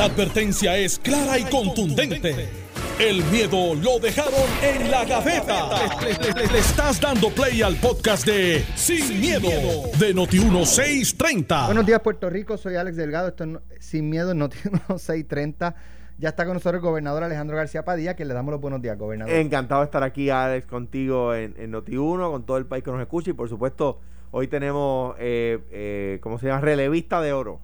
La advertencia es clara y contundente. El miedo lo dejaron en la gaveta. Le, estás dando play al podcast de Sin, miedo, de Noti1630. Buenos días, Puerto Rico. Soy Alex Delgado. Esto es Sin Miedo, Noti1630. Ya está con nosotros el gobernador Alejandro García Padilla, que le damos los buenos días, gobernador. Encantado de estar aquí, Alex, contigo en, en Noti1, con todo el país que nos escucha. Y por supuesto, hoy tenemos, eh, eh, ¿cómo se llama? Relevista de oro.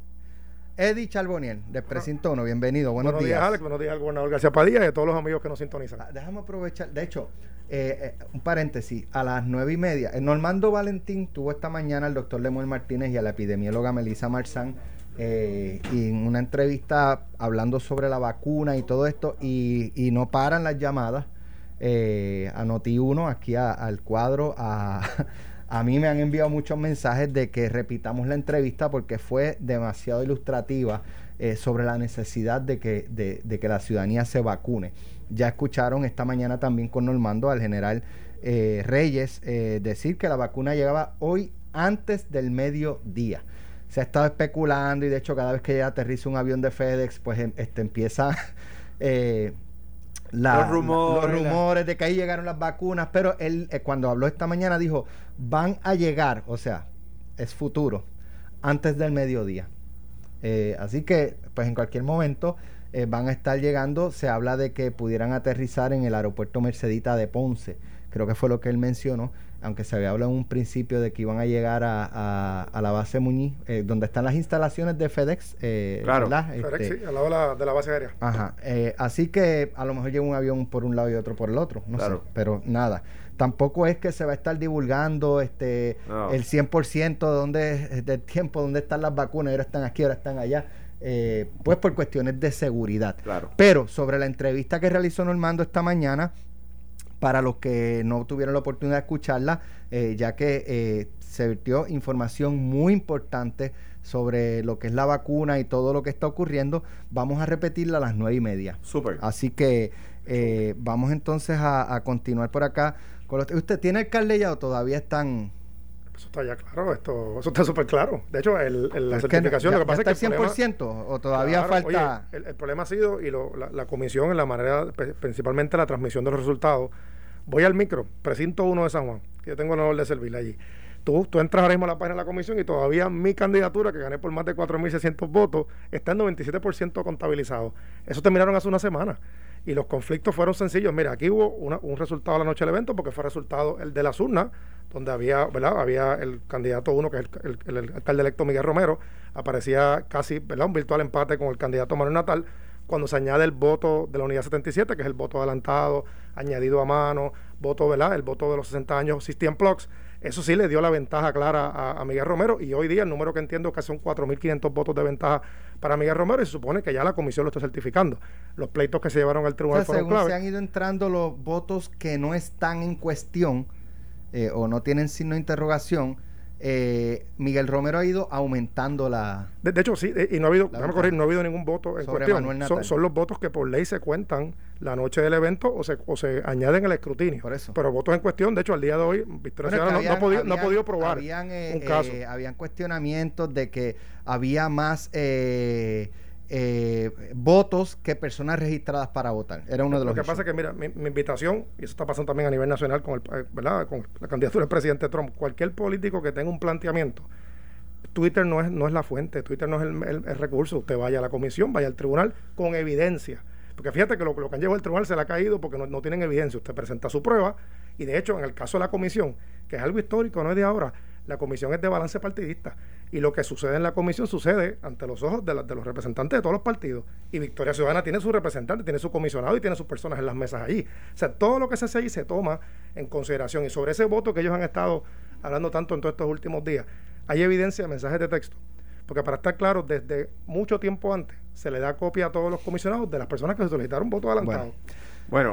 Eddie Charboniel, del Precinto 1, bienvenido, buenos, buenos días. Alex, buenos días al gobernador García Padilla y a todos los amigos que nos sintonizan. Ah, déjame aprovechar, de hecho, eh, eh, un paréntesis, a las nueve y media, el Normando Valentín tuvo esta mañana al doctor Lemuel Martínez y a la epidemióloga Melissa Marzán eh, y en una entrevista hablando sobre la vacuna y todo esto, y, y no paran las llamadas. Eh, a Noti1, aquí al cuadro, a A mí me han enviado muchos mensajes de que repitamos la entrevista porque fue demasiado ilustrativa eh, sobre la necesidad de que, de, que la ciudadanía se vacune. Ya escucharon esta mañana también con Normando al general eh, Reyes eh, decir que la vacuna llegaba hoy antes del mediodía. Se ha estado especulando y de hecho cada vez que aterriza un avión de FedEx, pues em, este, empieza los, rumores, de que ahí llegaron las vacunas, pero él cuando habló esta mañana dijo, van a llegar, o sea, es futuro, antes del mediodía. Eh, así que, pues en cualquier momento eh, van a estar llegando, se habla de que pudieran aterrizar en el aeropuerto Mercedita de Ponce, creo que fue lo que él mencionó, aunque se había hablado en un principio de que iban a llegar a, la base Muñiz, eh, donde están las instalaciones de FedEx. Eh, claro, FedEx, este, sí, al lado de la, base aérea. Ajá, eh, así que a lo mejor llega un avión por un lado y otro por el otro, no sé, pero nada. Tampoco es que se va a estar divulgando este el 100% de dónde, del tiempo, dónde están las vacunas, ahora están aquí, ahora están allá. pues por cuestiones de seguridad. Claro. Pero sobre la entrevista que realizó Normando esta mañana, para los que no tuvieron la oportunidad de escucharla, eh, ya que eh, se vertió información muy importante sobre lo que es la vacuna y todo lo que está ocurriendo. Vamos a repetirla a las nueve y media. Súper. Así que eh, vamos entonces a, continuar por acá. Con ¿Usted tiene el carley o todavía están...? Eso está ya claro, esto, eso está súper claro. De hecho, el, la certificación, lo que pasa es que... ¿Está el 100% o todavía falta...? el, problema ha sido, y la, la, comisión en la manera, principalmente la transmisión de los resultados, Voy al micro, precinto uno de San Juan, que yo tengo el honor de servirle allí. Tú, tú entras ahora mismo a la página de la comisión y todavía mi candidatura, que gané por más de 4.600 votos, está en 97% contabilizado. Eso terminaron hace una semana. Y los conflictos fueron sencillos. Mira, aquí hubo un resultado la noche del evento, porque fue resultado el de las urnas, donde había, ¿verdad? Había el candidato uno, que es el, alcalde electo Miguel Romero, aparecía casi, ¿verdad? Un virtual empate con el candidato Manuel Natal cuando se añade el voto de la unidad 77, que es el voto adelantado, añadido a mano, voto, ¿verdad? El voto de los 60 años System Plugs. Eso sí le dio la ventaja clara a, Miguel Romero y hoy día el número que entiendo que son 4.500 votos de ventaja para Miguel Romero y se supone que ya la comisión lo está certificando. Los pleitos que se llevaron al tribunal fueron según se han ido entrando los votos que no están en cuestión eh, o no tienen signo de interrogación, eh, Miguel Romero ha ido aumentando la. De, hecho, sí, eh, y no ha habido, correr, no ha habido ningún voto en cuestión. Son, los votos que por ley se cuentan la noche del evento o se, o se añaden el escrutinio. Por eso. Pero votos en cuestión, de hecho, al día de hoy, Victoria no, ha podido, no, ha podido, probar habían, eh, un caso. habían cuestionamientos de que había más. Eh, eh, votos que personas registradas para votar. Era uno de los. Lo que pasa es que, mira, mi, invitación, y eso está pasando también a nivel nacional con, el, eh, ¿verdad? con la candidatura del presidente Trump, cualquier político que tenga un planteamiento, Twitter no es, no es la fuente, Twitter no es el, recurso. Usted vaya a la comisión, vaya al tribunal con evidencia. Porque fíjate que lo, lo que han llevado al tribunal se le ha caído porque no, no tienen evidencia. Usted presenta su prueba y de hecho en el caso de la comisión, que es algo histórico, no es de ahora, la comisión es de balance partidista. Y lo que sucede en la comisión sucede ante los ojos de, de, los representantes de todos los partidos. Y Victoria Ciudadana tiene su representante, tiene su comisionado y tiene sus personas en las mesas allí. O sea, todo lo que se hace allí se toma en consideración. Y sobre ese voto que ellos han estado hablando tanto en todos estos últimos días, hay evidencia de mensajes de texto. Porque para estar claro, desde mucho tiempo antes se le da copia a todos los comisionados de las personas que solicitaron voto adelantado.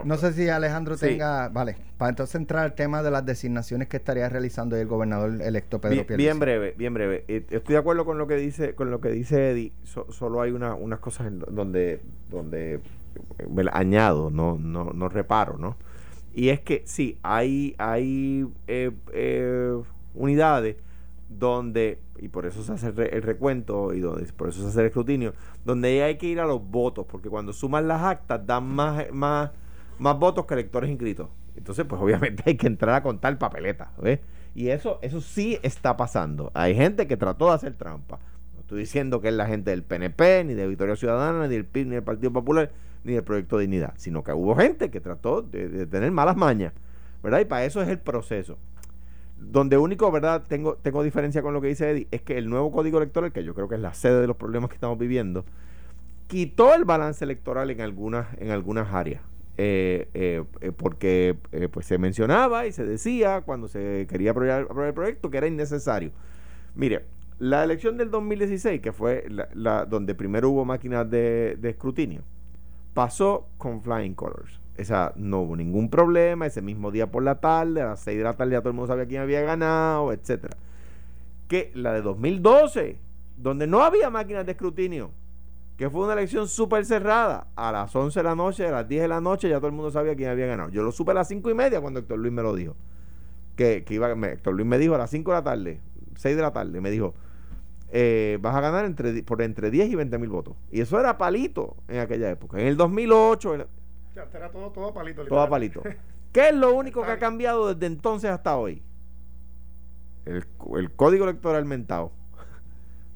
No sé si Alejandro tenga, vale, para entonces entrar al tema de las designaciones que estaría realizando el gobernador electo Pedro Bien, bien breve, bien breve. Eh, estoy de acuerdo con lo que dice, con lo que dice Eddie. solo hay una, unas cosas en donde, donde eh, añado, no, no, no reparo, ¿no? Y es que sí, hay, hay eh, unidades donde, y por eso se hace el, recuento y donde, por eso se hace el escrutinio, donde hay que ir a los votos, porque cuando suman las actas dan más, más, más votos que electores inscritos. Entonces, pues obviamente hay que entrar a contar papeletas, ¿ves? Y eso, eso sí está pasando. Hay gente que trató de hacer trampa. No estoy diciendo que es la gente del PNP, ni de Victoria Ciudadana, ni del PIB, ni del Partido Popular, ni del Proyecto Dignidad, sino que hubo gente que trató de, de tener malas mañas, ¿verdad? Y para eso es el proceso. Donde único, ¿verdad? Tengo, tengo diferencia con lo que dice Eddie, es que el nuevo código electoral, que yo creo que es la sede de los problemas que estamos viviendo, quitó el balance electoral en algunas, en algunas áreas. Eh, eh, eh, porque pues se mencionaba y se decía cuando se quería aprobar, el proyecto que era innecesario. Mire, la elección del 2016, que fue la, donde primero hubo máquinas de, escrutinio, pasó con flying colors. Esa, no hubo ningún problema. Ese mismo día por la tarde, a las 6 de la tarde, ya todo el mundo sabía quién había ganado, etcétera. Que la de 2012, donde no había máquinas de escrutinio, que fue una elección súper cerrada, a las 11 de la noche, a las 10 de la noche, ya todo el mundo sabía quién había ganado. Yo lo supe a las 5 y media cuando Héctor Luis me lo dijo. Que, que iba, Héctor Luis me dijo a las 5 de la tarde, 6 de la tarde, me dijo, eh, vas a ganar entre, por entre 10 y 20 mil votos. Y eso era palito en aquella época. En el 2008... Ya, era todo, todo palito. Todo palito. ¿Qué es lo único que ha cambiado desde entonces hasta hoy? El, código electoral mentado.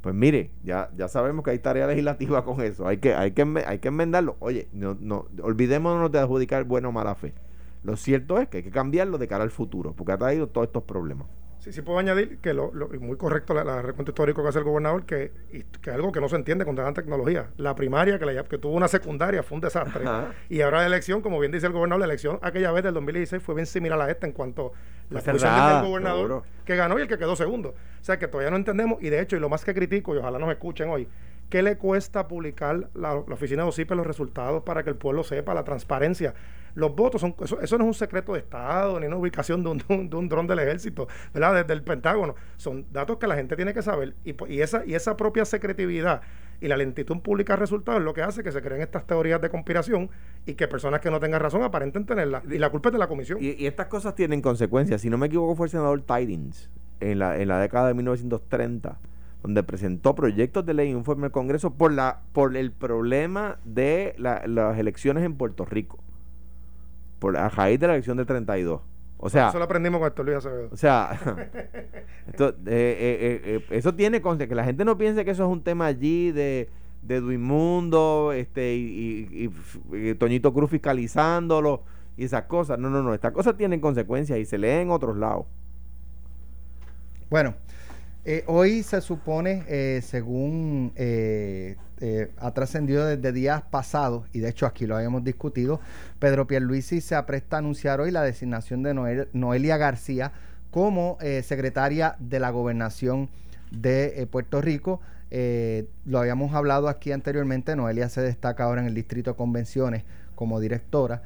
Pues mire, ya, ya sabemos que hay tarea legislativa con eso. Hay que, hay que, hay que enmendarlo. Oye, no, no, olvidémonos de adjudicar buena o mala fe. Lo cierto es que hay que cambiarlo de cara al futuro, porque ha traído todos estos problemas. Sí, sí puedo añadir que lo, muy correcto la, recuento histórico que hace el gobernador, que, que algo que no se entiende con tanta tecnología. La primaria, que, la, que tuvo una secundaria, fue un desastre. Y ahora la elección, como bien dice el gobernador, la elección aquella vez del 2016 fue bien similar a esta en cuanto la posición del gobernador que ganó y el que quedó segundo. O sea que todavía no entendemos, y de hecho, y lo más que critico, y ojalá nos escuchen hoy, ¿qué le cuesta publicar la, oficina de OCIPE los resultados para que el pueblo sepa la transparencia? Los votos, son eso, no es un secreto de Estado, ni una ubicación de un, de un dron del ejército, ¿verdad? Desde el Pentágono. Son datos que la gente tiene que saber. Y, y, esa, y esa propia secretividad y la lentitud en publicar resultados es lo que hace que se creen estas teorías de conspiración y que personas que no tengan razón aparenten tenerla. Y la culpa es de la comisión. Y, estas cosas tienen consecuencias. Si no me equivoco, fue el senador Tidings en la, en la década de 1930 donde presentó proyectos de ley y informe al Congreso por la por el problema de las elecciones en Puerto Rico por a raíz de la elección del 32. O sea, eso lo aprendimos con esto, Luis Acevedo. O sea, esto, eh, eh, eh, eso tiene que la gente no piense que eso es un tema allí de, de Duimundo este, y, Toñito Cruz fiscalizándolo y esas cosas. No, no, no. Estas cosas tienen consecuencias y se leen en otros lados. Bueno, hoy se supone, según eh, ha trascendido desde días pasados, y de hecho aquí lo habíamos discutido, Pedro Pierluisi se apresta a anunciar hoy la designación de Noelia García como eh, secretaria de la gobernación de eh, Puerto Rico. lo habíamos hablado aquí anteriormente, Noelia se destaca ahora en el Distrito de Convenciones como directora,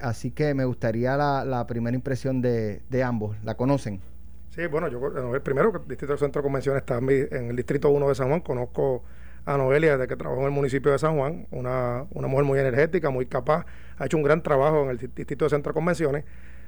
así que me gustaría la, primera impresión de, ambos. ¿La conocen? Sí, bueno, yo primero el Distrito Centro de Convenciones está en el Distrito 1 de San Juan, conozco a Noelia desde que trabajó en el municipio de San Juan, una, una mujer muy energética, muy capaz, ha hecho un gran trabajo en el Distrito de Centro de Convenciones,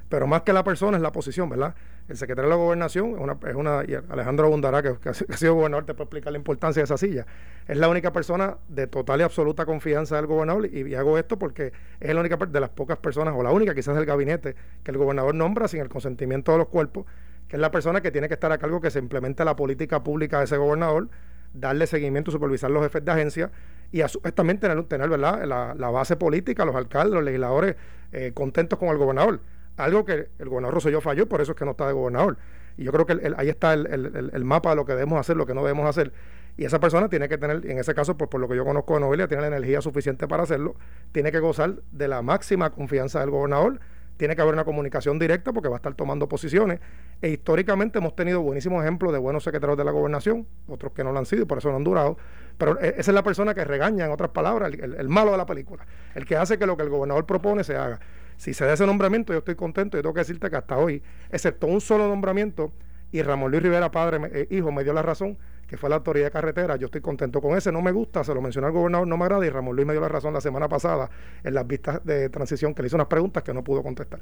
pero más que la persona es la posición, ¿verdad? El secretario de la gobernación es una, es una y Alejandro Bundará, que, ha sido gobernador, te puede explicar la importancia de esa silla. Es la única persona de total y absoluta confianza del gobernador, y, hago esto porque es la única de las pocas personas, o la única quizás del gabinete, que el gobernador nombra sin el consentimiento de los cuerpos, que es la persona que tiene que estar a cargo que se implemente la política pública de ese gobernador, darle seguimiento, supervisar los jefes de agencia y a su también tener, tener ¿verdad? La, base política, los alcaldes, los legisladores eh, contentos con el gobernador. Algo que el gobernador Rosselló falló y por eso es que no está de gobernador. Y yo creo que ahí está el, mapa de lo que debemos hacer, lo que no debemos hacer. Y esa persona tiene que tener, en ese caso, por, por lo que yo conozco de Novelia, tiene la energía suficiente para hacerlo, tiene que gozar de la máxima confianza del gobernador tiene que haber una comunicación directa porque va a estar tomando posiciones. E históricamente hemos tenido buenísimos ejemplos de buenos secretarios de la gobernación, otros que no lo han sido y por eso no han durado. Pero e, esa es la persona que regaña, en otras palabras, el, malo de la película, el que hace que lo que el gobernador propone se haga. Si se da ese nombramiento, yo estoy contento. y tengo que decirte que hasta hoy, excepto un solo nombramiento, y Ramón Luis Rivera, padre, eh, hijo, me dio la razón, que fue la autoridad de carretera. Yo estoy contento con ese, no me gusta, se lo mencionó el gobernador, no me agrada y Ramón Luis me dio la razón la semana pasada en las vistas de transición que le hizo unas preguntas que no pudo contestar.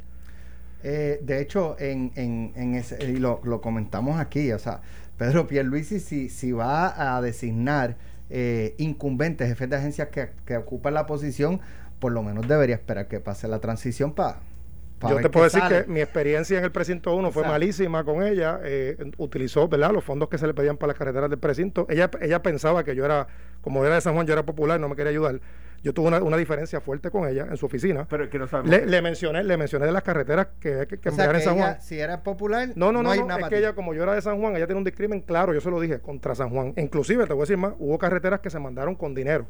Eh, de hecho, en, en, en ese, y lo, lo, comentamos aquí, o sea, Pedro Pierluisi, si, si va a designar eh, incumbentes, jefes de agencias que, que ocupan la posición, por lo menos debería esperar que pase la transición para yo te puedo decir que mi experiencia en el precinto 1 fue malísima con ella. Eh, utilizó ¿verdad? los fondos que se le pedían para las carreteras del precinto. Ella, ella pensaba que yo era, como era de San Juan, yo era popular, no me quería ayudar. Yo tuve una, diferencia fuerte con ella en su oficina. Pero que no le, le, mencioné, le mencioné de las carreteras que, que, en San Juan. Si era popular, no, no, no, no, es que ella, como yo era de San Juan, ella tiene un discrimen claro, yo se lo dije, contra San Juan. Inclusive, te voy a decir más, hubo carreteras que se mandaron con dinero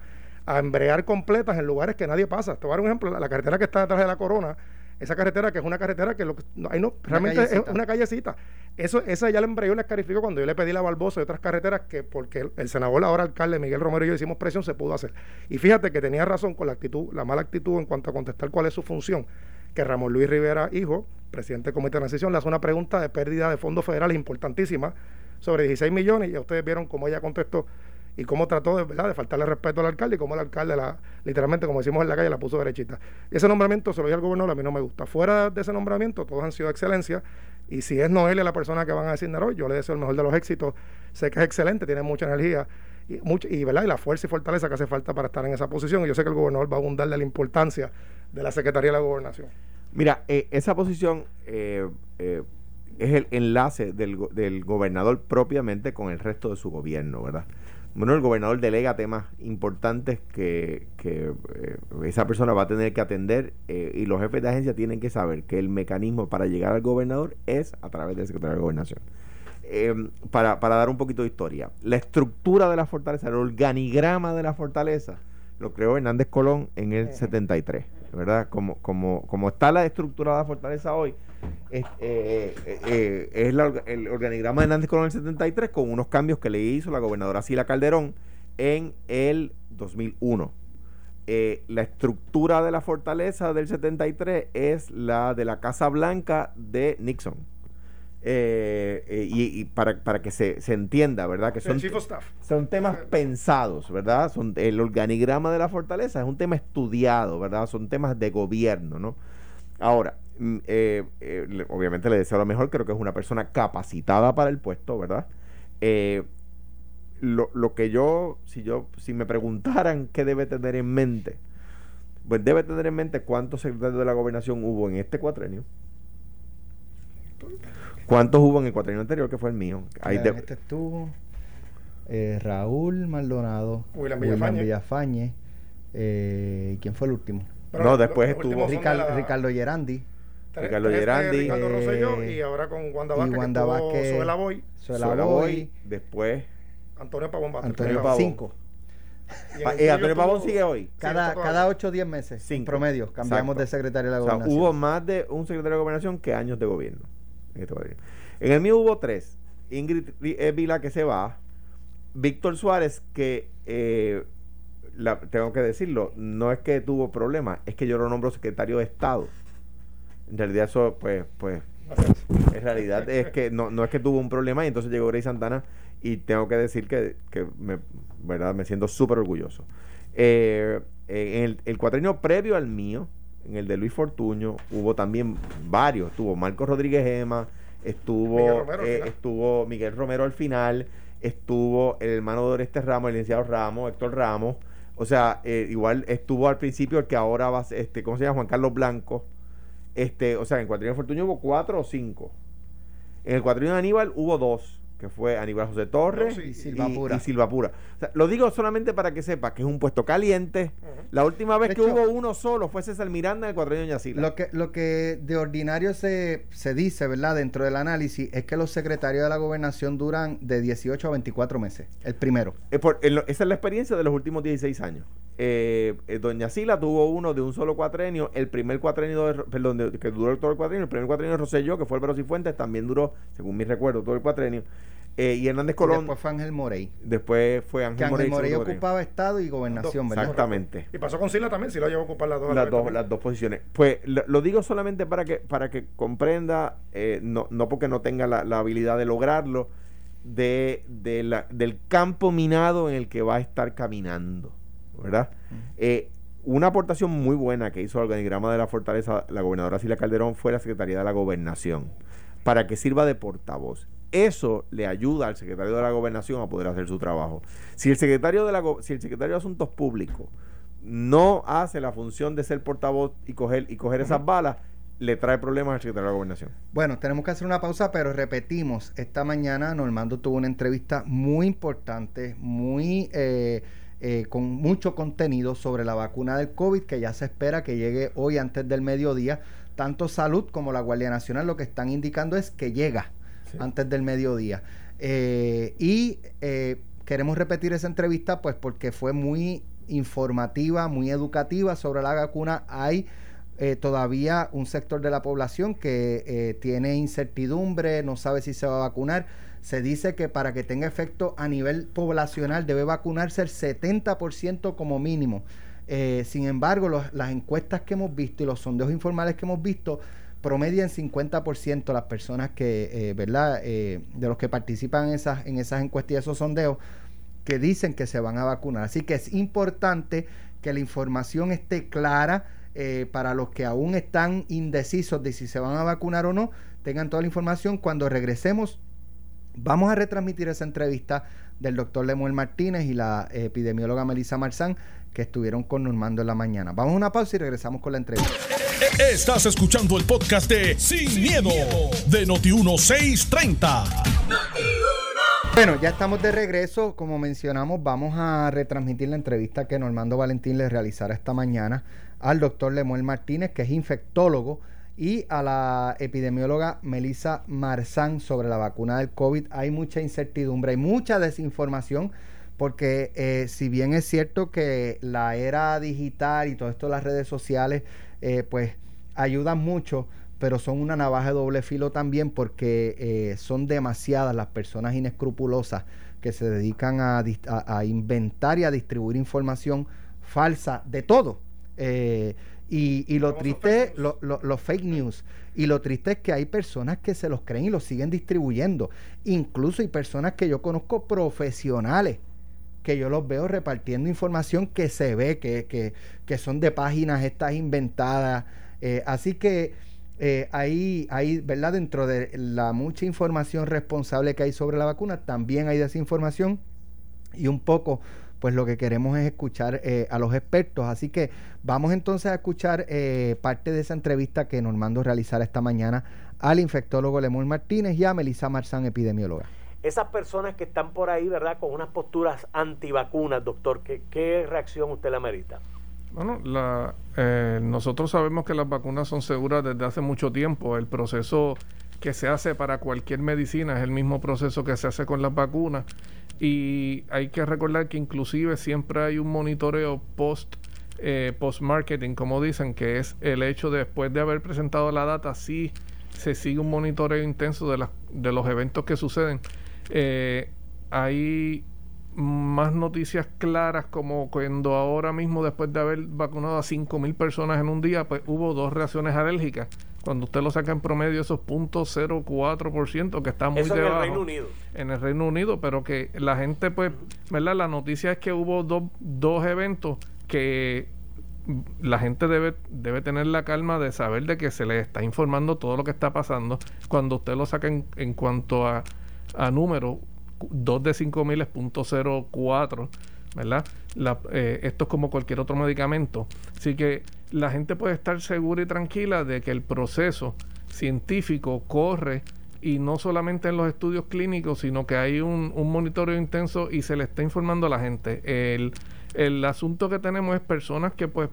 a embrear completas en lugares que nadie pasa. Te voy a dar un ejemplo, la carretera que está detrás de la corona esa carretera que es una carretera que lo, no, no, realmente es una callecita. Eso, esa ya la embrayó y la escarificó cuando yo le pedí la Barbosa y otras carreteras que porque el, senador, ahora alcalde Miguel Romero y yo hicimos presión, se pudo hacer. Y fíjate que tenía razón con la actitud, la mala actitud en cuanto a contestar cuál es su función. Que Ramón Luis Rivera, hijo, presidente del Comité de Transición, le hace una pregunta de pérdida de fondos federales importantísima sobre 16 millones y ustedes vieron cómo ella contestó y cómo trató de, ¿verdad? de faltarle respeto al alcalde y cómo el alcalde, la, literalmente, como decimos en la calle, la puso derechita. Ese nombramiento se lo dio al gobernador, a mí no me gusta. Fuera de ese nombramiento, todos han sido excelencia. Y si es Noelia la persona que van a designar hoy, yo le deseo el mejor de los éxitos. Sé que es excelente, tiene mucha energía y, mucho, y, ¿verdad? y la fuerza y fortaleza que hace falta para estar en esa posición. Y yo sé que el gobernador va a abundar de la importancia de la Secretaría de la Gobernación. Mira, eh, esa posición eh, eh, es el enlace del, del gobernador propiamente con el resto de su gobierno, ¿verdad? Bueno, el gobernador delega temas importantes que, que eh, esa persona va a tener que atender eh, y los jefes de agencia tienen que saber que el mecanismo para llegar al gobernador es a través del secretario de gobernación. Em, para, para dar un poquito de historia, la estructura de la fortaleza, el organigrama de la fortaleza, lo creó Hernández Colón en el 73, ¿verdad? Como, como, como está la estructura de la fortaleza hoy, es, eh, eh, eh, el organigrama de Hernández Colón el 73 con unos cambios que le hizo la gobernadora Sila Calderón en el 2001. la estructura de la fortaleza del 73 es la de la Casa Blanca de Nixon. y, para, que se, entienda, ¿verdad? Que son, son temas pensados, ¿verdad? Son, el organigrama de la fortaleza es un tema estudiado, ¿verdad? Son temas de gobierno, ¿no? Ahora, eh, eh, obviamente le deseo lo mejor, creo que es una persona capacitada para el puesto, ¿verdad? Eh, lo, lo, que yo, si yo, si me preguntaran qué debe tener en mente, pues debe tener en mente cuántos secretarios de la gobernación hubo en este cuatrenio. ¿Cuántos hubo en el cuatrenio anterior que fue el mío? Ahí este estuvo Raúl Maldonado, William Villafañe, ¿quién fue el último? no, después estuvo Ricardo Gerandi. Ricardo Gerandi. Ricardo Rosselló y ahora con Wanda Vázquez, y Wanda Vázquez Suela Boy. Suela Boy. Después. Antonio Pavón Antonio Pavón. Cinco. Y, Antonio Pavón sigue hoy. Cada, cada 8 o 10 meses, Cinco. en promedio, cambiamos de secretario de la gobernación. O sea, hubo más de un secretario de gobernación que años de gobierno. En, este en el mío hubo tres. Ingrid Vila que se va. Víctor Suárez que eh, la, tengo que decirlo, no es que tuvo problemas, es que yo lo nombro secretario de Estado. En realidad eso, pues, pues, en realidad es que no, no es que tuvo un problema y entonces llegó Grey Santana y tengo que decir que, que me, ¿verdad? me siento súper orgulloso. Eh, en el, el cuatrienio previo al mío, en el de Luis Fortuño, hubo también varios. Estuvo Marcos Rodríguez Gema, estuvo Miguel eh, estuvo Miguel Romero al final, estuvo el hermano de Oreste Ramos, el licenciado Ramos, Héctor Ramos. O sea, eh, igual estuvo al principio el que ahora va este, ¿cómo se llama? Juan Carlos Blanco. Este, o sea, en el cuatrienio Fortunio hubo cuatro o cinco. En el cuatrienio de Aníbal hubo dos que fue Aníbal José Torres y, Silva Pura. lo digo solamente para que sepa que es un puesto caliente. La última vez que hubo uno solo fue César Miranda en el cuadrillo Ñacila. Lo que, lo que de ordinario se, se dice, ¿verdad? Dentro del análisis es que los secretarios de la gobernación duran de 18 a 24 meses. El primero. esa es la experiencia de los últimos 16 años. Eh, eh, Doña Sila tuvo uno de un solo cuatrenio. El primer cuatrenio, perdón, que duró todo el cuatrenio. El primer cuatrenio de Rosselló, que fue el y Fuentes, también duró, según mi recuerdo, todo el cuatrenio. Eh, y Hernández Colón. después fue Ángel Morey. Después fue Ángel Morey. Ángel Morey ocupaba Estado y Gobernación, ¿verdad? Exactamente. Y pasó con Sila también, si lo llevó a ocupar las dos. Las, dos, las dos posiciones. Pues lo, digo solamente para que, para que comprenda, eh, no, no porque no tenga la, habilidad de lograrlo, de, de la, del campo minado en el que va a estar caminando, ¿verdad? Eh, una aportación muy buena que hizo al organigrama de la fortaleza la gobernadora Sila Calderón fue la Secretaría de la Gobernación, para que sirva de portavoz eso le ayuda al secretario de la gobernación a poder hacer su trabajo. Si el secretario de la si el secretario de Asuntos Públicos no hace la función de ser portavoz y coger y coger esas balas, le trae problemas al secretario de la gobernación. Bueno, tenemos que hacer una pausa, pero repetimos, esta mañana Normando tuvo una entrevista muy importante, muy eh, eh, con mucho contenido sobre la vacuna del COVID, que ya se espera que llegue hoy antes del mediodía. Tanto Salud como la Guardia Nacional lo que están indicando es que llega antes del mediodía. Eh, y queremos repetir esa entrevista pues porque fue muy informativa, muy educativa sobre la vacuna. Hay eh, todavía un sector de la población que eh, tiene incertidumbre, no sabe si se va a vacunar. Se dice que para que tenga efecto a nivel poblacional debe vacunarse el 70% como mínimo. Eh, sin embargo, las encuestas que hemos visto y los sondeos informales que hemos visto promedian 50% las personas que, ¿verdad? de los que participan en esas, en esas encuestas y esos sondeos que dicen que se van a vacunar. Así que es importante que la información esté clara eh, para los que aún están indecisos de si se van a vacunar o no, tengan toda la información. Cuando regresemos, vamos a retransmitir esa entrevista del doctor Lemuel Martínez y la epidemióloga Melissa Marzán que estuvieron con Normando en la mañana. Vamos a una pausa y regresamos con la entrevista. Estás escuchando el podcast de Sin, miedo, de Noti1630. Bueno, ya estamos de regreso. Como mencionamos, vamos a retransmitir la entrevista que Normando Valentín le realizara esta mañana al doctor Lemuel Martínez, que es infectólogo, y a la epidemióloga Melissa Marzán sobre la vacuna del COVID. Hay mucha incertidumbre, hay mucha desinformación, porque eh, si bien es cierto que la era digital y todo esto, las redes sociales, eh, pues ayudan mucho, pero son una navaja de doble filo también porque eh, son demasiadas las personas inescrupulosas que se dedican a, a inventar y a distribuir información falsa de todo eh, y, lo triste, los fake news. Y lo triste es que hay personas que se los creen y los siguen distribuyendo. Incluso hay personas que yo conozco profesionales que yo los veo repartiendo información que se ve que, que, son de páginas estas inventadas. Eh, así que eh, ahí, ahí, ¿verdad? Dentro de la mucha información responsable que hay sobre la vacuna, también hay desinformación y un poco pues lo que queremos es escuchar eh, a los expertos. Así que vamos entonces a escuchar eh, parte de esa entrevista que Normando realizara esta mañana al infectólogo Lemuel Martínez y a Melissa Marzán, epidemióloga. Esas personas que están por ahí, ¿verdad? Con unas posturas antivacunas, doctor, ¿qué, qué reacción usted le merita? Bueno, la, eh, nosotros sabemos que las vacunas son seguras desde hace mucho tiempo. El proceso que se hace para cualquier medicina es el mismo proceso que se hace con las vacunas y hay que recordar que inclusive siempre hay un monitoreo post eh, post marketing como dicen que es el hecho de después de haber presentado la data sí se sigue un monitoreo intenso de, de los eventos que suceden. Eh, hay más noticias claras como cuando ahora mismo después de haber vacunado a 5.000 personas en un día pues hubo dos reacciones alérgicas cuando usted lo saca en promedio esos .04% que está muy Eso en el Reino Unido. En el Reino Unido, pero que la gente pues, ¿verdad? La noticia es que hubo dos, dos eventos que la gente debe, debe tener la calma de saber de que se le está informando todo lo que está pasando. Cuando usted lo saca en, en cuanto a, a números, 2 de 5 mil es .04, ¿verdad? Eh, esto es como cualquier otro medicamento. Así que la gente puede estar segura y tranquila de que el proceso científico corre y no solamente en los estudios clínicos, sino que hay un, monitoreo intenso y se le está informando a la gente. El, el asunto que tenemos es personas que pues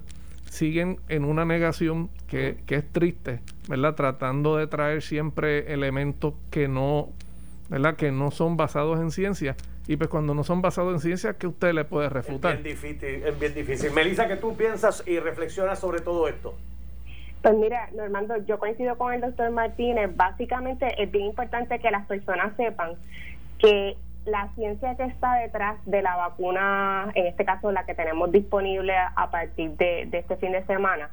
siguen en una negación que, que es triste, ¿verdad? Tratando de traer siempre elementos que no, ¿verdad? Que no son basados en ciencia y pues cuando no son basados en ciencia, ¿qué usted le puede refutar? Es bien difícil. Es bien difícil. Melissa, ¿qué tú piensas y reflexionas sobre todo esto? Pues mira, Normando, yo coincido con el doctor Martínez. Básicamente es bien importante que las personas sepan que la ciencia que está detrás de la vacuna, en este caso la que tenemos disponible a partir de, de este fin de semana,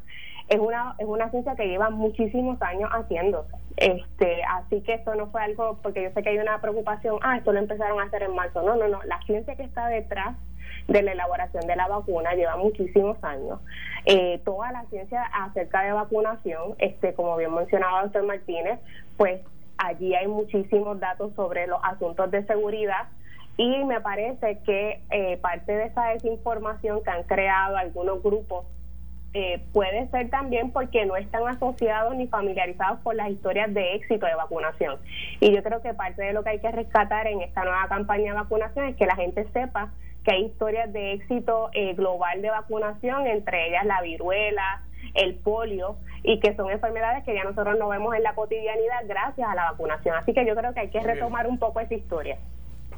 es una, es una ciencia que lleva muchísimos años haciéndose. Este, así que esto no fue algo, porque yo sé que hay una preocupación, ah, esto lo empezaron a hacer en marzo. No, no, no. La ciencia que está detrás de la elaboración de la vacuna lleva muchísimos años. Eh, toda la ciencia acerca de vacunación, este, como bien mencionaba doctor Martínez, pues Allí hay muchísimos datos sobre los asuntos de seguridad y me parece que eh, parte de esa desinformación que han creado algunos grupos eh, puede ser también porque no están asociados ni familiarizados con las historias de éxito de vacunación. Y yo creo que parte de lo que hay que rescatar en esta nueva campaña de vacunación es que la gente sepa que hay historias de éxito eh, global de vacunación, entre ellas la viruela, el polio, y que son enfermedades que ya nosotros no vemos en la cotidianidad gracias a la vacunación. Así que yo creo que hay que retomar un poco esa historia.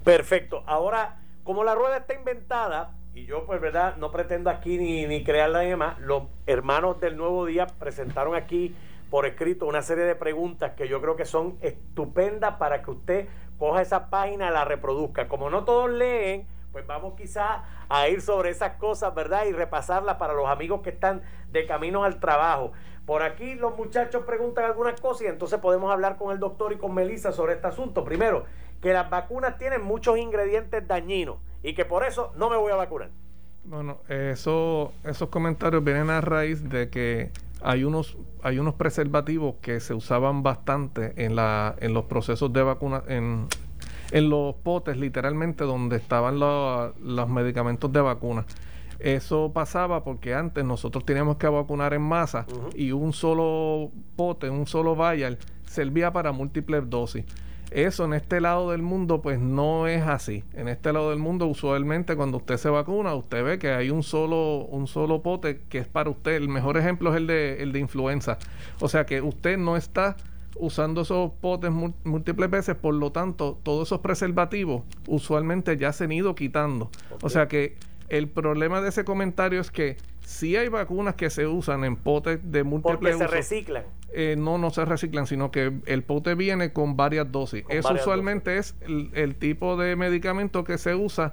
Perfecto. Ahora, como la rueda está inventada, y yo pues verdad no pretendo aquí ni, ni crearla ni demás, los hermanos del Nuevo Día presentaron aquí por escrito una serie de preguntas que yo creo que son estupendas para que usted coja esa página y la reproduzca. Como no todos leen, pues vamos quizás a ir sobre esas cosas, ¿verdad? Y repasarlas para los amigos que están de camino al trabajo. Por aquí los muchachos preguntan algunas cosas y entonces podemos hablar con el doctor y con Melissa sobre este asunto. Primero, que las vacunas tienen muchos ingredientes dañinos y que por eso no me voy a vacunar. Bueno, eso, esos comentarios vienen a raíz de que hay unos, hay unos preservativos que se usaban bastante en, la, en los procesos de vacuna, en, en los potes literalmente donde estaban los, los medicamentos de vacuna. Eso pasaba porque antes nosotros teníamos que vacunar en masa y un solo pote, un solo vial servía para múltiples dosis. Eso en este lado del mundo pues no es así. En este lado del mundo usualmente cuando usted se vacuna usted ve que hay un solo un solo pote que es para usted. El mejor ejemplo es el de el de influenza. O sea que usted no está usando esos potes múltiples veces, por lo tanto, todos esos preservativos usualmente ya se han ido quitando. O sea que el problema de ese comentario es que si hay vacunas que se usan en potes de múltiples Porque se reciclan. Eh, no, no se reciclan, sino que el pote viene con varias dosis. Eso usualmente es el, tipo de medicamento que se usa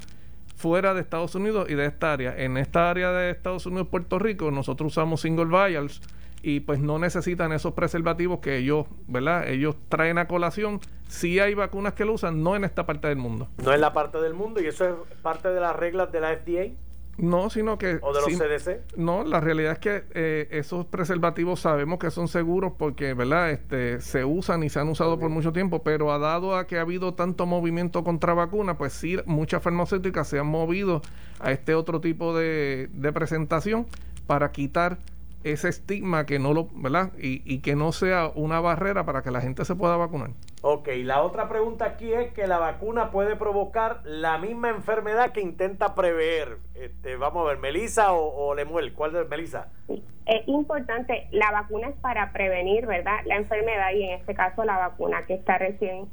fuera de Estados Unidos y de esta área. En esta área de Estados Unidos, Puerto Rico, nosotros usamos single vials y pues no necesitan esos preservativos que ellos, ¿verdad? Ellos traen a colación. Sí hay vacunas que lo usan, no en esta parte del mundo. No en la parte del mundo y eso es parte de las reglas de la FDA. No, sino que... ¿O de los CDC? No, la realidad es que eh, esos preservativos sabemos que son seguros porque, ¿verdad? Este, se usan y se han usado por mucho tiempo, pero ha dado a que ha habido tanto movimiento contra vacuna, pues sí, muchas farmacéuticas se han movido a este otro tipo de, de presentación para quitar ese estigma que no lo, ¿verdad? Y, y, que no sea una barrera para que la gente se pueda vacunar. Ok, la otra pregunta aquí es que la vacuna puede provocar la misma enfermedad que intenta prever. Este, vamos a ver, Melisa o, Lemuel, ¿cuál es Melisa? Es importante, la vacuna es para prevenir, ¿verdad? La enfermedad y en este caso la vacuna que está recién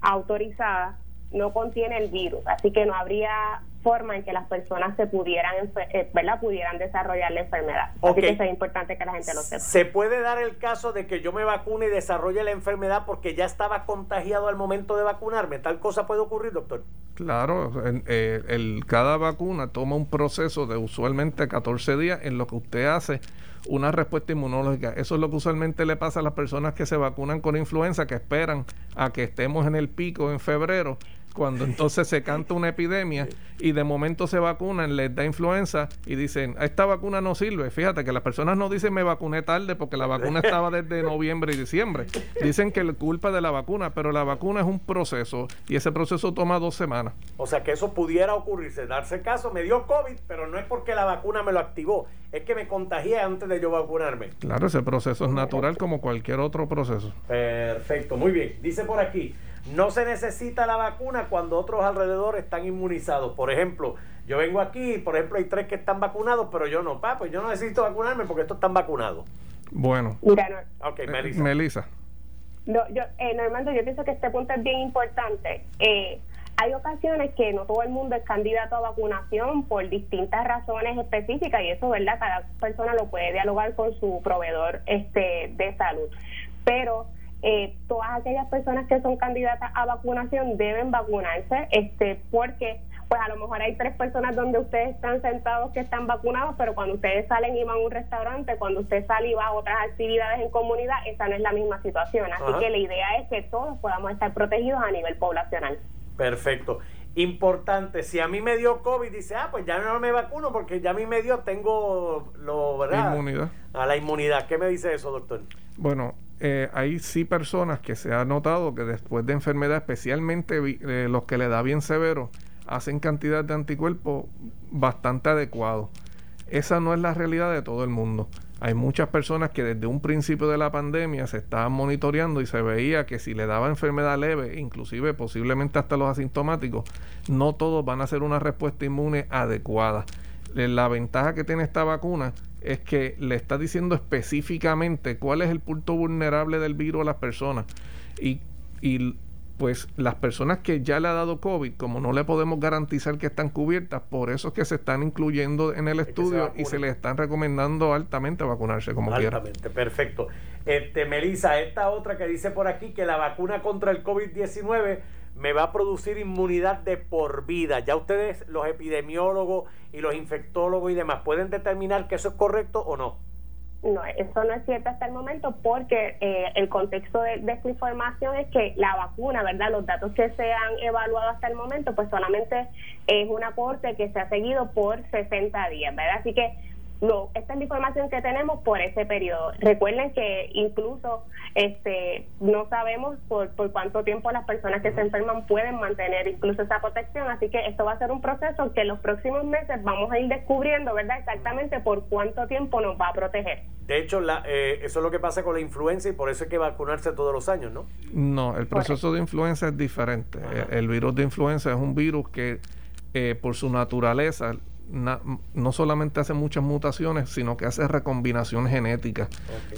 autorizada no contiene el virus, así que no habría forma en que las personas se pudieran, eh, ¿verdad? pudieran desarrollar la enfermedad. Así que es importante que la gente lo sepa. ¿Se puede dar el caso de que yo me vacune y desarrolle la enfermedad porque ya estaba contagiado al momento de vacunarme? ¿Tal cosa puede ocurrir, doctor? Claro, eh, el, cada vacuna toma un proceso de usualmente 14 días en lo que usted hace una respuesta inmunológica. Eso es lo que usualmente le pasa a las personas que se vacunan con influenza, que esperan a que estemos en el pico en febrero cuando entonces se canta una epidemia y de momento se vacunan, les da influenza y dicen, esta vacuna no sirve. Fíjate que las personas no dicen me vacuné tarde porque la vacuna estaba desde noviembre y diciembre. Dicen que es culpa de la vacuna, pero la vacuna es un proceso y ese proceso toma dos semanas. O sea que eso pudiera ocurrirse, darse caso, me dio COVID, pero no es porque la vacuna me lo activó, es que me contagié antes de yo vacunarme. Claro, ese proceso es natural como cualquier otro proceso. Perfecto, muy bien. Dice por aquí, no se necesita la vacuna cuando otros alrededor están inmunizados. Por ejemplo, yo vengo aquí, por ejemplo, hay tres que están vacunados, pero yo no. Pa, pues yo no necesito vacunarme porque estos están vacunados. Bueno. Mira, Ok, eh, Melissa. Melissa. No, yo, eh, Normando, yo pienso que este punto es bien importante. Eh, hay ocasiones que no todo el mundo es candidato a vacunación por distintas razones específicas y eso, ¿verdad? Cada persona lo puede dialogar con su proveedor este de salud. Pero eh, todas aquellas personas que son candidatas a vacunación deben vacunarse, este, porque pues a lo mejor hay tres personas donde ustedes están sentados que están vacunados, pero cuando ustedes salen y van a un restaurante, cuando usted sale y va a otras actividades en comunidad, esa no es la misma situación. Así que la idea es que todos podamos estar protegidos a nivel poblacional. Perfecto. Importante, si a mí me dio COVID, dice, ah, pues ya no me vacuno porque ya a mí me dio, tengo lo, ¿verdad? Inmunidad. A la inmunidad. ¿Qué me dice eso, doctor? Bueno, eh, hay sí personas que se ha notado que después de enfermedad, especialmente eh, los que le da bien severo, hacen cantidad de anticuerpos bastante adecuados. Esa no es la realidad de todo el mundo. Hay muchas personas que desde un principio de la pandemia se estaban monitoreando y se veía que si le daba enfermedad leve, inclusive posiblemente hasta los asintomáticos, no todos van a hacer una respuesta inmune adecuada. La ventaja que tiene esta vacuna es que le está diciendo específicamente cuál es el punto vulnerable del virus a las personas. Y, y pues las personas que ya le ha dado COVID, como no le podemos garantizar que están cubiertas, por eso es que se están incluyendo en el estudio y se les están recomendando altamente vacunarse como altamente, perfecto. Este, Melissa, esta otra que dice por aquí que la vacuna contra el COVID-19 me va a producir inmunidad de por vida. Ya ustedes, los epidemiólogos y los infectólogos y demás, pueden determinar que eso es correcto o no. No, eso no es cierto hasta el momento porque eh, el contexto de, esta información es que la vacuna, ¿verdad? Los datos que se han evaluado hasta el momento, pues solamente es un aporte que se ha seguido por 60 días, ¿verdad? Así que no, esta es la información que tenemos por ese periodo. Recuerden que incluso este no sabemos por, por cuánto tiempo las personas que se enferman pueden mantener incluso esa protección, así que esto va a ser un proceso que en los próximos meses vamos a ir descubriendo, ¿verdad? Exactamente por cuánto tiempo nos va a proteger. De hecho, la, eh, eso es lo que pasa con la influenza y por eso hay que vacunarse todos los años, ¿no? No, el proceso de influenza es diferente. El, virus de influenza es un virus que eh, por su naturaleza no solamente hace muchas mutaciones, sino que hace recombinación genética,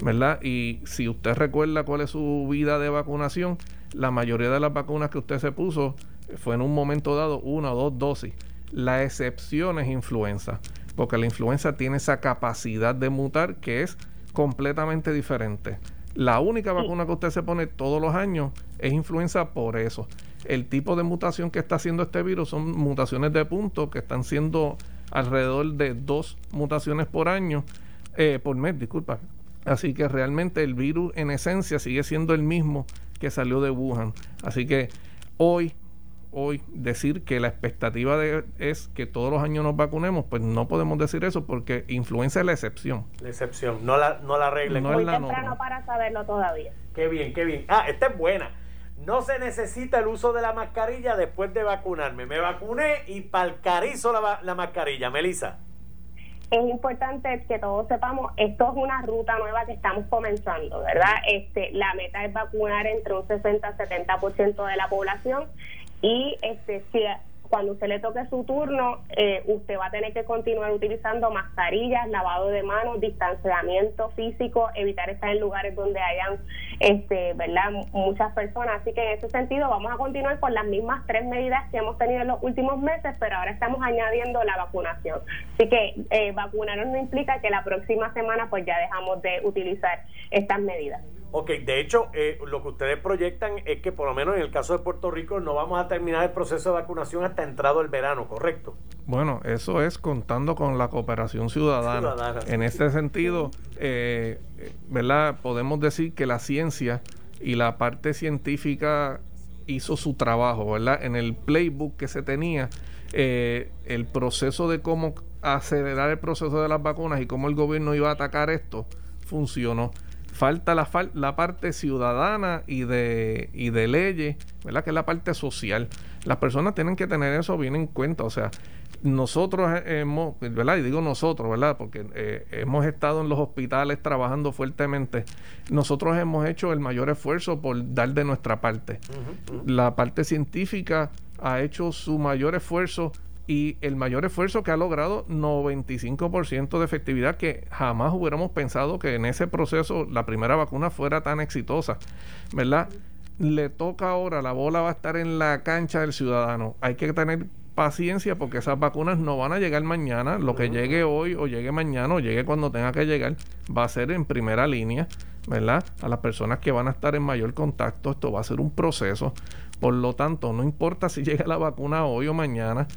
¿verdad? Y si usted recuerda cuál es su vida de vacunación, la mayoría de las vacunas que usted se puso fue en un momento dado una o dos dosis. La excepción es influenza, porque la influenza tiene esa capacidad de mutar que es completamente diferente. La única vacuna que usted se pone todos los años es influenza por eso. El tipo de mutación que está haciendo este virus son mutaciones de punto que están siendo alrededor de dos mutaciones por año, eh, por mes, disculpa. Así que realmente el virus en esencia sigue siendo el mismo que salió de Wuhan. Así que hoy, hoy decir que la expectativa de, es que todos los años nos vacunemos, pues no podemos decir eso porque influenza es la excepción. La excepción, no la, no la regla. No es temprano para saberlo todavía. Qué bien, qué bien. Ah, esta es buena. No se necesita el uso de la mascarilla después de vacunarme. Me vacuné y palcarizo la, la mascarilla. Melissa. Es importante que todos sepamos, esto es una ruta nueva que estamos comenzando, ¿verdad? Este, la meta es vacunar entre un 60 a 70% de la población y este, si cuando usted le toque su turno, eh, usted va a tener que continuar utilizando mascarillas, lavado de manos, distanciamiento físico, evitar estar en lugares donde hayan, este, ¿verdad? Muchas personas. Así que en ese sentido vamos a continuar con las mismas tres medidas que hemos tenido en los últimos meses, pero ahora estamos añadiendo la vacunación. Así que eh, vacunarnos no implica que la próxima semana pues ya dejamos de utilizar estas medidas. Ok, de hecho, eh, lo que ustedes proyectan es que por lo menos en el caso de Puerto Rico no vamos a terminar el proceso de vacunación hasta entrado el verano, ¿correcto? Bueno, eso es contando con la cooperación ciudadana. En este sentido, eh, ¿verdad? Podemos decir que la ciencia y la parte científica hizo su trabajo, ¿verdad? En el playbook que se tenía, eh, el proceso de cómo acelerar el proceso de las vacunas y cómo el gobierno iba a atacar esto funcionó falta la, la parte ciudadana y de, y de leyes, ¿verdad? Que es la parte social. Las personas tienen que tener eso bien en cuenta. O sea, nosotros hemos, ¿verdad? Y digo nosotros, ¿verdad? Porque eh, hemos estado en los hospitales trabajando fuertemente. Nosotros hemos hecho el mayor esfuerzo por dar de nuestra parte. La parte científica ha hecho su mayor esfuerzo y el mayor esfuerzo que ha logrado 95% de efectividad que jamás hubiéramos pensado que en ese proceso la primera vacuna fuera tan exitosa, ¿verdad? Le toca ahora, la bola va a estar en la cancha del ciudadano. Hay que tener paciencia porque esas vacunas no van a llegar mañana. Lo que llegue hoy o llegue mañana o llegue cuando tenga que llegar va a ser en primera línea, ¿verdad? A las personas que van a estar en mayor contacto, esto va a ser un proceso. Por lo tanto, no importa si llega la vacuna hoy o mañana,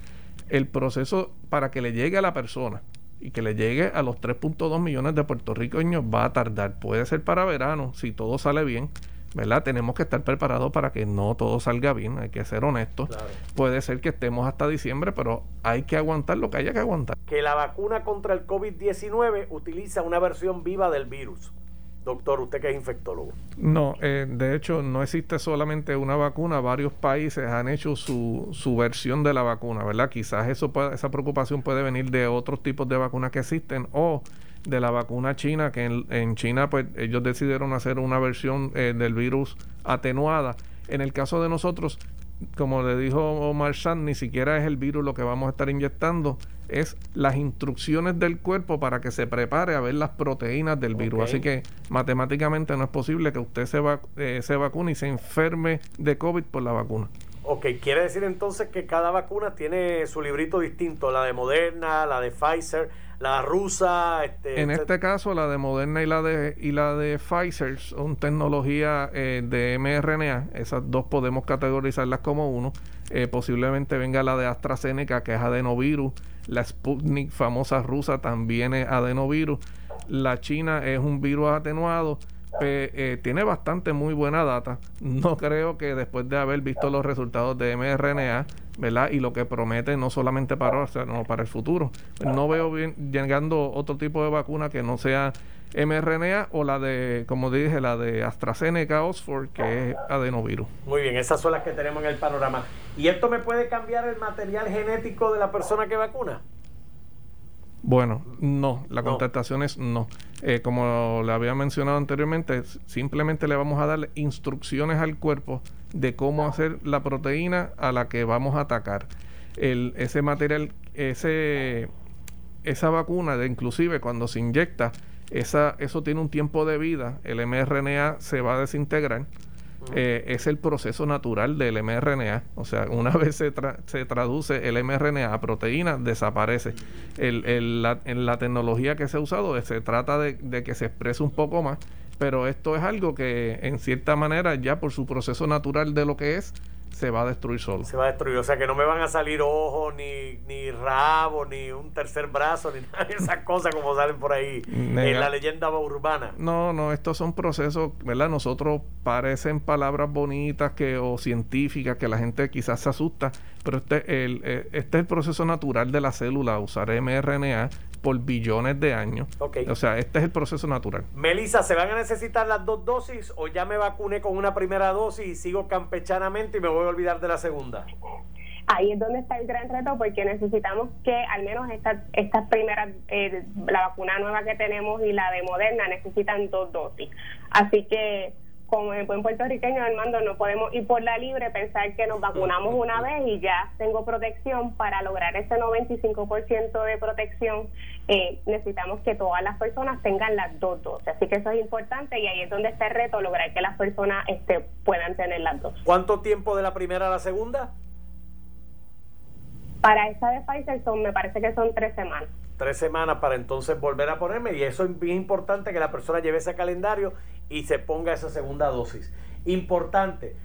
el proceso para que le llegue a la persona y que le llegue a los 3.2 millones de puertorriqueños va a tardar. Puede ser para verano, si todo sale bien, ¿verdad? Tenemos que estar preparados para que no todo salga bien, hay que ser honestos. Puede ser que estemos hasta diciembre, pero hay que aguantar lo que haya que aguantar. Que la vacuna contra el COVID-19 utiliza una versión viva del virus. Doctor, usted que es infectólogo. No, eh, de hecho no existe solamente una vacuna, varios países han hecho su, su versión de la vacuna, ¿verdad? Quizás eso esa preocupación puede venir de otros tipos de vacunas que existen o de la vacuna china, que en, China pues ellos decidieron hacer una versión eh, del virus atenuada. En el caso de nosotros, como le dijo Omar Shan, ni siquiera es el virus lo que vamos a estar inyectando, es las instrucciones del cuerpo para que se prepare a ver las proteínas del virus. Así que matemáticamente no es posible que usted se, eh, se vacune y se enferme de COVID por la vacuna. Ok, quiere decir entonces que cada vacuna tiene su librito distinto, la de Moderna, la de Pfizer, la rusa. Este, en este caso, la de Moderna y la de, y la de Pfizer son tecnología eh, de mRNA. Esas dos podemos categorizarlas como uno. Eh, posiblemente venga la de AstraZeneca, que es adenovirus. La Sputnik, famosa rusa, también es adenovirus. La china es un virus atenuado. Eh, tiene bastante muy buena data. No creo que después de haber visto los resultados de mRNA, ¿verdad? Y lo que promete no solamente para ahora, sino para el futuro. No veo bien llegando otro tipo de vacuna que no sea mRNA o la de, como dije, la de AstraZeneca Oxford, que es adenovirus. Muy bien, esas son las que tenemos en el panorama. ¿Y esto me puede cambiar el material genético de la persona que vacuna? Bueno, no, la contestación es no. Eh, como le había mencionado anteriormente, simplemente le vamos a dar instrucciones al cuerpo de cómo hacer la proteína a la que vamos a atacar. El, ese material, ese, esa vacuna, de, inclusive cuando se inyecta, esa, eso tiene un tiempo de vida, el mRNA se va a desintegrar eh, es el proceso natural del mRNA. O sea, una vez se, se traduce el mRNA a proteína, desaparece. El, la, en la tecnología que se ha usado se trata de, de que se exprese un poco más, pero esto es algo que en cierta manera ya por su proceso natural de lo que es, se va a destruir solo. Se va a destruir, o sea que no me van a salir ojos, ni, ni rabo, ni un tercer brazo, ni nada de esas cosas como salen por ahí en la leyenda urbana. No, no, estos son procesos, ¿verdad? Nosotros parecen palabras bonitas que o científicas que la gente quizás se asusta, pero este, el, eh, este es el proceso natural de la célula, usar mRNA por billones de años. O sea, este es el proceso natural. Melissa, ¿se van a necesitar las dos dosis o ya me vacuné con una primera dosis y sigo campechanamente y me voy a olvidar de la segunda? Ahí es donde está el gran reto porque necesitamos que al menos estas esta primeras, eh, la vacuna nueva que tenemos y la de Moderna necesitan dos dosis. Así que como en buen puertorriqueño, Armando, no podemos ir por la libre, pensar que nos vacunamos una vez y ya tengo protección. Para lograr ese 95% de protección, eh, necesitamos que todas las personas tengan las dos dosis. Así que eso es importante y ahí es donde está el reto, lograr que las personas este, puedan tener las dos. ¿Cuánto tiempo de la primera a la segunda? Para esa de Pfizer son, me parece que son tres semanas tres semanas para entonces volver a ponerme y eso es bien importante que la persona lleve ese calendario y se ponga esa segunda dosis. Importante.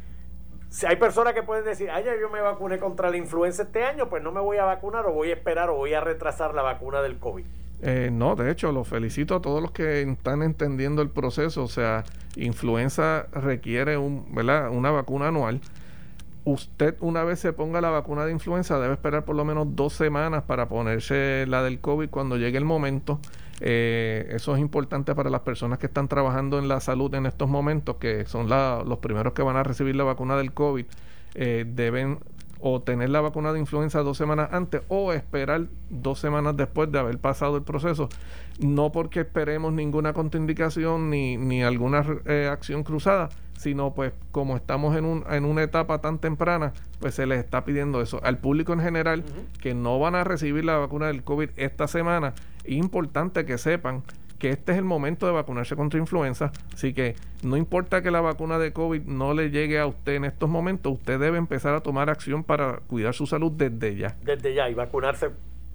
Si hay personas que pueden decir, ay, yo me vacuné contra la influenza este año, pues no me voy a vacunar o voy a esperar o voy a retrasar la vacuna del COVID. Eh, no, de hecho, los felicito a todos los que están entendiendo el proceso. O sea, influenza requiere un, ¿verdad? una vacuna anual usted una vez se ponga la vacuna de influenza debe esperar por lo menos dos semanas para ponerse la del COVID cuando llegue el momento. Eh, eso es importante para las personas que están trabajando en la salud en estos momentos, que son los primeros que van a recibir la vacuna del COVID. Eh, deben o tener la vacuna de influenza dos semanas antes o esperar dos semanas después de haber pasado el proceso. No porque esperemos ninguna contraindicación ni, ni alguna eh, acción cruzada, sino pues como estamos en, un, en una etapa tan temprana, pues se les está pidiendo eso. Al público en general que no van a recibir la vacuna del COVID esta semana, es importante que sepan que este es el momento de vacunarse contra influenza, así que no importa que la vacuna de COVID no le llegue a usted en estos momentos, usted debe empezar a tomar acción para cuidar su salud desde ya. Desde ya y vacunarse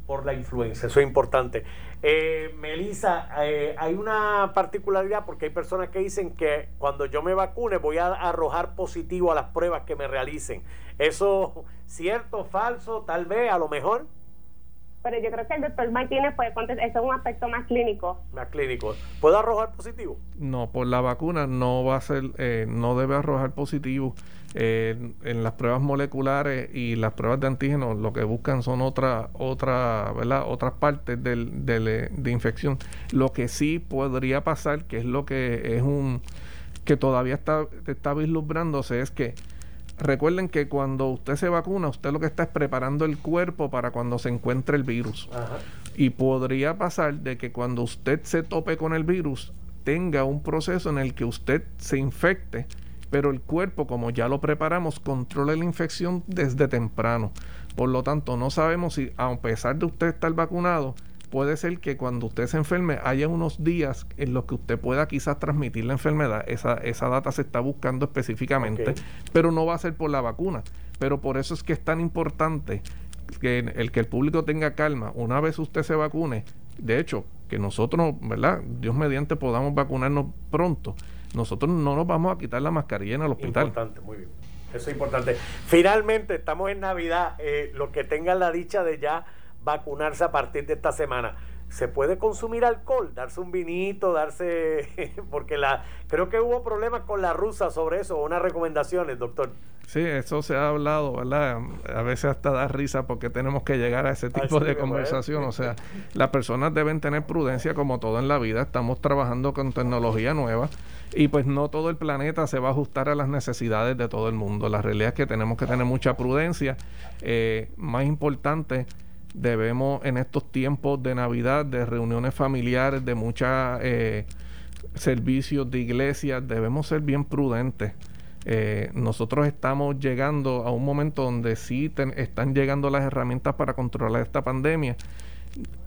por la influenza, eso es importante. Eh, Melissa, eh, hay una particularidad porque hay personas que dicen que cuando yo me vacune voy a arrojar positivo a las pruebas que me realicen. ¿Eso cierto, falso, tal vez, a lo mejor? Pero yo creo que el doctor Martínez puede contestar, eso es un aspecto más clínico. Más clínico. ¿Puedo arrojar positivo? No, por la vacuna no va a ser, eh, no debe arrojar positivo. Eh, en las pruebas moleculares y las pruebas de antígenos lo que buscan son otra, otra, ¿verdad? otras partes del, del, eh, de infección. Lo que sí podría pasar, que es lo que es un que todavía está, está vislumbrándose, es que recuerden que cuando usted se vacuna, usted lo que está es preparando el cuerpo para cuando se encuentre el virus. Ajá. Y podría pasar de que cuando usted se tope con el virus, tenga un proceso en el que usted se infecte, pero el cuerpo, como ya lo preparamos, controla la infección desde temprano. Por lo tanto, no sabemos si, a pesar de usted estar vacunado, puede ser que cuando usted se enferme haya unos días en los que usted pueda quizás transmitir la enfermedad. Esa, esa data se está buscando específicamente, pero no va a ser por la vacuna. Pero por eso es que es tan importante que el que el público tenga calma. Una vez usted se vacune, de hecho, que nosotros, ¿verdad? Dios mediante podamos vacunarnos pronto. Nosotros no nos vamos a quitar la mascarilla en el hospital. Importante, muy bien. Eso es importante. Finalmente, estamos en Navidad. Eh, los que tengan la dicha de ya vacunarse a partir de esta semana. ¿Se puede consumir alcohol? Darse un vinito, darse... Porque la creo que hubo problemas con la rusa sobre eso, unas recomendaciones, doctor. Sí, eso se ha hablado, ¿verdad? A veces hasta da risa porque tenemos que llegar a ese Ah, tipo sí, de conversación. O sea, las personas deben tener prudencia como todo en la vida. Estamos trabajando con tecnología nueva y pues no todo el planeta se va a ajustar a las necesidades de todo el mundo. La realidad es que tenemos que tener mucha prudencia. Eh, más importante, debemos en estos tiempos de Navidad, de reuniones familiares, de muchos servicios de iglesias, debemos ser bien prudentes. Eh, nosotros estamos llegando a un momento donde sí ten- están llegando las herramientas para controlar esta pandemia.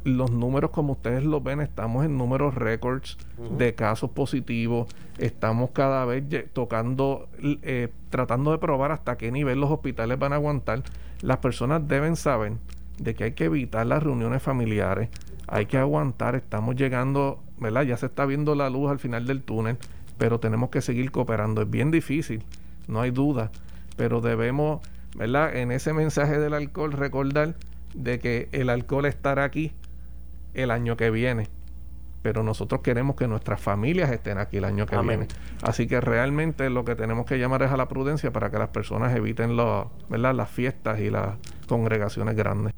Los números, como ustedes lo ven, estamos en números récords de casos positivos. Estamos cada vez tocando, eh, tratando de probar hasta qué nivel los hospitales van a aguantar. Las personas deben saber de que hay que evitar las reuniones familiares. Hay que aguantar. Estamos llegando, ¿verdad? Ya se está viendo la luz al final del túnel pero tenemos que seguir cooperando. Es bien difícil, no hay duda, pero debemos, ¿verdad? En ese mensaje del alcohol recordar de que el alcohol estará aquí el año que viene, pero nosotros queremos que nuestras familias estén aquí el año que Amén. viene. Así que realmente lo que tenemos que llamar es a la prudencia para que las personas eviten ¿verdad? las fiestas y las congregaciones grandes.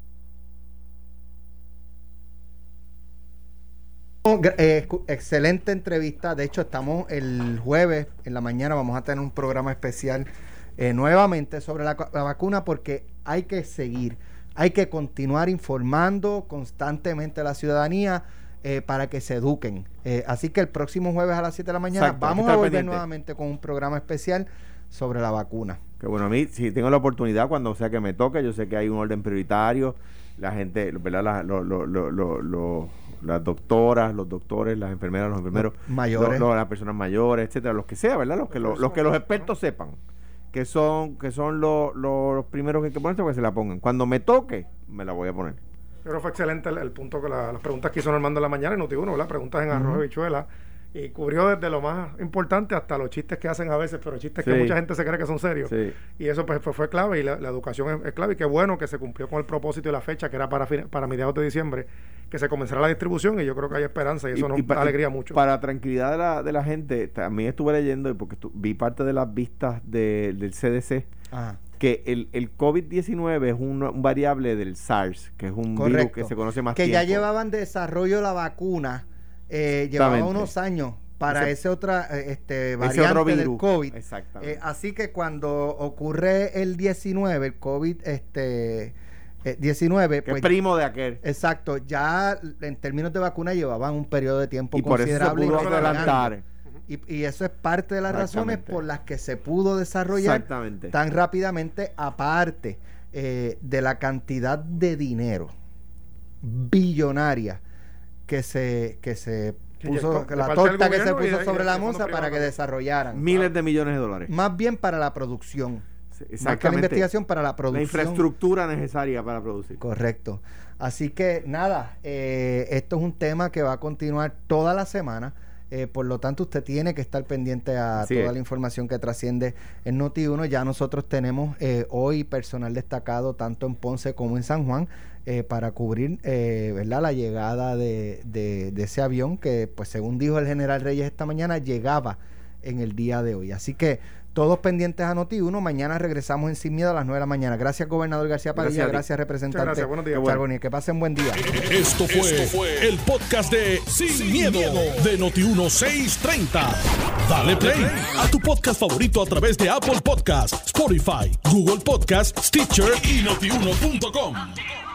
Eh, excelente entrevista. De hecho, estamos el jueves en la mañana. Vamos a tener un programa especial eh, nuevamente sobre la, cu- la vacuna porque hay que seguir, hay que continuar informando constantemente a la ciudadanía eh, para que se eduquen. Así que el próximo jueves a las 7 de la mañana Exacto, vamos a volver pendiente. nuevamente con un programa especial sobre la vacuna. Que bueno, a mí, si tengo la oportunidad, cuando sea que me toque, yo sé que hay un orden prioritario, la gente, ¿verdad? La- lo- lo- lo- lo- lo- las doctoras, los doctores, las enfermeras, los enfermeros, mayores. las personas mayores, etcétera, los que sea, ¿verdad? Los que, lo- los, que los expertos sepan que son que son lo- lo- los primeros que hay que ponerse, que se la pongan. Cuando me toque, me la voy a poner. Yo creo que fue excelente el, el punto que la- las preguntas que hizo Normando en la mañana en Noti1, ¿verdad? Preguntas en arroz y bichuela. Y cubrió desde lo más importante hasta los chistes que hacen a veces, pero chistes que mucha gente se cree que son serios. Sí. Y eso pues fue, fue clave y la, la educación es, es clave. Y qué bueno que se cumplió con el propósito y la fecha que era para, fin- para mediados de diciembre, que se comenzara la distribución y yo creo que hay esperanza y eso nos da alegría mucho. Para tranquilidad de la, de la gente, también estuve leyendo, y porque estu- vi parte de las vistas de- del CDC, Ajá. que el, el COVID-19 es un, un variable del SARS, que es un virus que se conoce más que ya llevaban desarrollo la vacuna, eh, llevaba unos años para Ese- ese, otra eh, este, Ese variante otro del virus. COVID. Exactamente. Eh, así que cuando ocurre el 19, el COVID este, eh, 19, que pues es primo de aquel. exacto, ya en términos de vacuna llevaban un periodo de tiempo Y por eso se considerable. pudo investigando. adelantar. Y, y eso es parte de las razones por las que se pudo desarrollar tan rápidamente, aparte eh, de la cantidad de dinero billonaria que se, que se puso, que la torta que se puso y sobre la mesa para que desarrollaran. Miles de millones de dólares. Más bien para la producción. Más que la Exactamente. investigación para la La producción. infraestructura necesaria para producir. Correcto. Así que nada, eh, esto es un tema que va a continuar toda la semana. Eh, por lo tanto, usted tiene que estar pendiente a Así toda es. la información que trasciende en Noti1. Ya nosotros tenemos eh, hoy personal destacado tanto en Ponce como en San Juan eh, para cubrir eh, ¿verdad? la llegada de, de- de ese avión que, pues según dijo el general Reyes esta mañana, llegaba en el día de hoy. Así que todos pendientes a Noti1. Mañana regresamos en Sin Miedo a las 9 de la mañana. Gracias, gobernador García Padilla. Gracias representante. Gracias, buenos días. Que pasen buen día. Esto fue, el podcast de Sin, miedo, de Noti1630. Dale play a tu podcast favorito a través de Apple Podcasts, Spotify, Google Podcasts, Stitcher y notiuno.com.